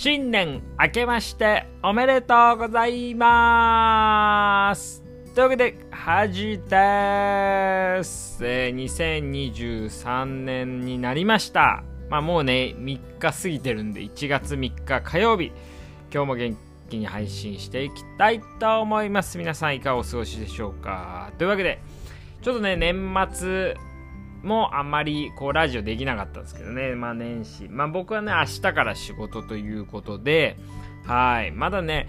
新年明けましておめでとうございますというわけで、はじです、えー、2023年になりました。まあもうね、3日過ぎてるんで、1月3日火曜日、今日も元気に配信していきたいと思います。皆さんいかがお過ごしでしょうかというわけで、ちょっとね、年末もあんまりこうラジオできなかったんですけどね、まあ年始。まあ僕はね、明日から仕事ということで、はい。まだね、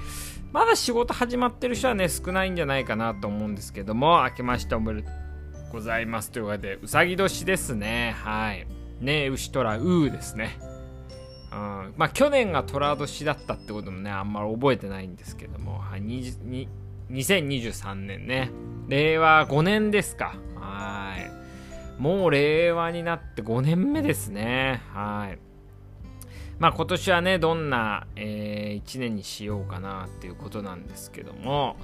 まだ仕事始まってる人はね、少ないんじゃないかなと思うんですけども、明けましておめでとうございますということで、うさぎ年ですね。はい。ね牛虎うーですね。うん、まあ去年が虎年だったってこともね、あんまり覚えてないんですけども、はい、2023年ね。令和5年ですか。もう令和になって5年目ですね。はい。まあ今年はね、どんな、えー、1年にしようかなっていうことなんですけども、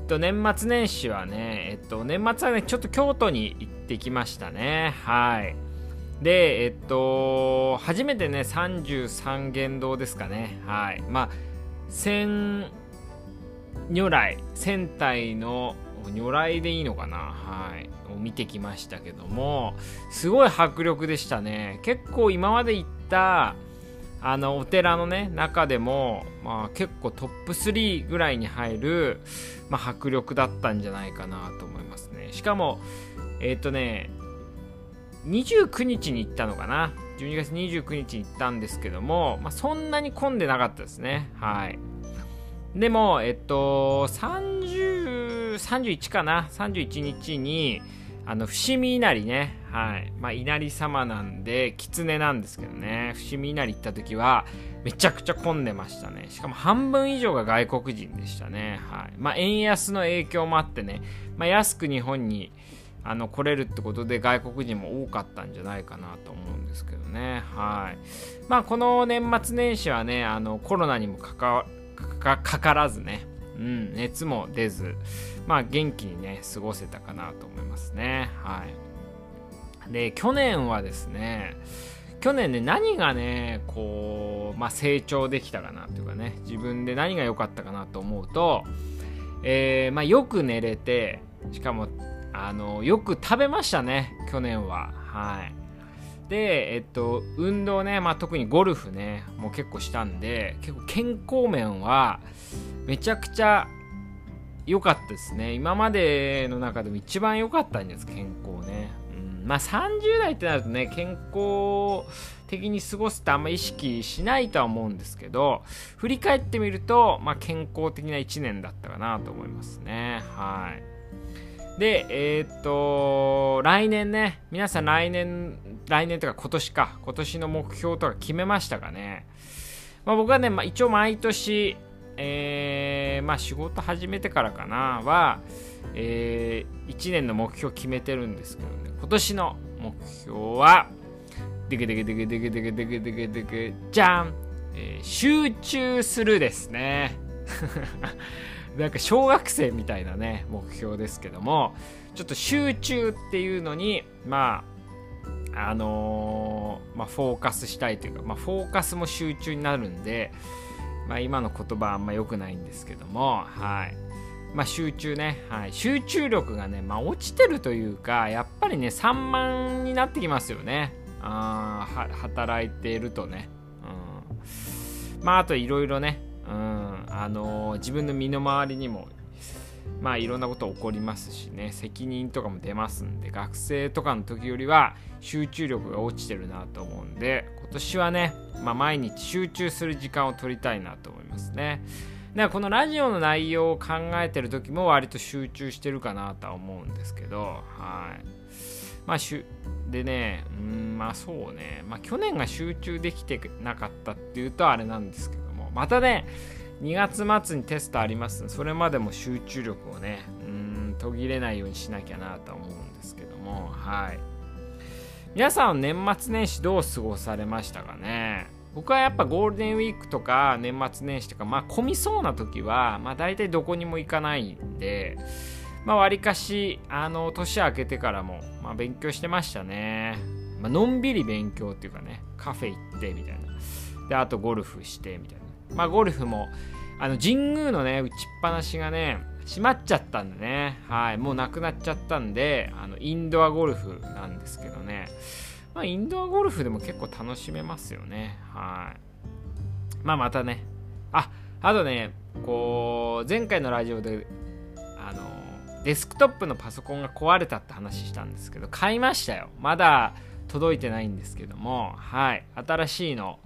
えっと、年末年始はね、えっと、年末はね、ちょっと京都に行ってきましたね。はい。で、えっと、初めてね、33元堂ですかね。はい。まあ、千如来、千体の如来でいいのかな？はい。を見てきましたけども、すごい迫力でしたね。結構今まで行った、あの、お寺のね、中でも、まあ結構トップ3ぐらいに入る、まあ迫力だったんじゃないかなと思いますね。しかも、えっ、ー、とね、29日に行ったのかな？12月29日に行ったんですけども、まあそんなに混んでなかったですね。はい。でも、えっと、30、31かな ?31 日に、あの、伏見稲荷ね。はい。まあ、稲荷様なんで、狐なんですけどね。伏見稲荷行った時は、めちゃくちゃ混んでましたね。しかも半分以上が外国人でしたね。はい。まあ、円安の影響もあってね、まあ、安く日本に、あの、来れるってことで外国人も多かったんじゃないかなと思うんですけどね。はい。まあ、この年末年始はね、あの、コロナにもかかかからずね、うん、熱も出ず、まあ元気にね、過ごせたかなと思いますね。はい。で、去年はですね、去年ね、何がね、こう、まあ成長できたかなというかね、自分で何が良かったかなと思うと、えー、まあよく寝れて、しかも、あの、よく食べましたね、去年は。はい。で、えっと、運動ね、まあ、特にゴルフね、もう結構したんで、結構健康面はめちゃくちゃ良かったですね。今までの中でも一番良かったんです、健康ね。うん、まあ30代ってなるとね、健康的に過ごすってあんま意識しないとは思うんですけど、振り返ってみると、まあ健康的な1年だったかなと思いますね。はい。で、えー、っと、来年ね、皆さん来年、来年とか今年か、今年の目標とか決めましたかね。まあ、僕はね、まあ、一応毎年、えー、まあ仕事始めてからかな、は、えー、1年の目標決めてるんですけどね、今年の目標は、でけでけでけでけでけでけでけでけ、じゃん、えー、集中するですね。なんか小学生みたいなね、目標ですけども、ちょっと集中っていうのに、まあ、あのー、まあ、フォーカスしたいというか、まあ、フォーカスも集中になるんで、まあ、今の言葉あんま良くないんですけども、はい。まあ、集中ね、はい。集中力がね、まあ、落ちてるというか、やっぱりね、散漫になってきますよね。あ働いているとね。うん。まあ、あといろいろね、うん、あのー、自分の身の回りにもまあいろんなこと起こりますしね責任とかも出ますんで学生とかの時よりは集中力が落ちてるなと思うんで今年はね、まあ、毎日集中する時間を取りたいなと思いますね。だからこのラジオの内容を考えてる時も割と集中してるかなとは思うんですけどはい。まあしゅでねうんまあそうね。まあ去年が集中できてなかったっていうとあれなんですけどもまたね、2月末にテストあります。それまでも集中力をね、うん、途切れないようにしなきゃなと思うんですけども、はい。皆さん年末年始どう過ごされましたかね？僕はやっぱゴールデンウィークとか年末年始とか、まあ混みそうな時は、まあ大体どこにも行かないんで、まあわりかし、あの、年明けてからも、まあ勉強してましたね。まあのんびり勉強っていうかね、カフェ行ってみたいな。であとゴルフしてみたいなまあゴルフもあの神宮のね打ちっぱなしがね閉まっちゃったんでね。はい。もうなくなっちゃったんであのインドアゴルフなんですけどね。まあインドアゴルフでも結構楽しめますよね。はい。まあまたね。ああとねこう前回のラジオであのデスクトップのパソコンが壊れたって話したんですけど買いましたよ。まだ届いてないんですけども。はい。新しいの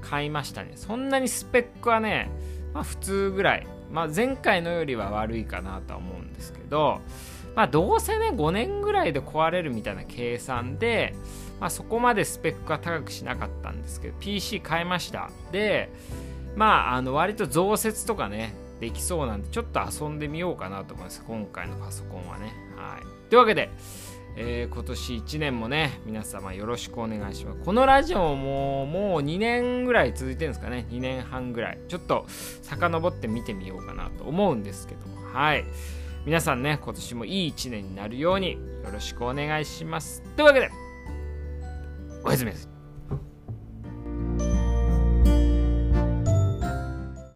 買いましたね。そんなにスペックはねまあ普通ぐらいまあ前回のよりは悪いかなとは思うんですけどまあどうせね5年ぐらいで壊れるみたいな計算でまあそこまでスペックは高くしなかったんですけど PC 買いました。でまああの割と増設とかねできそうなんでちょっと遊んでみようかなと思います。今回のパソコンはね。はい。というわけでえー、今年1年もね、皆様よろしくお願いします。このラジオももう2年ぐらい続いてるんですかね。2年半ぐらい。ちょっと遡って見てみようかなと思うんですけども。はい。皆さんね、今年もいい1年になるようによろしくお願いします。というわけで、おやすみです。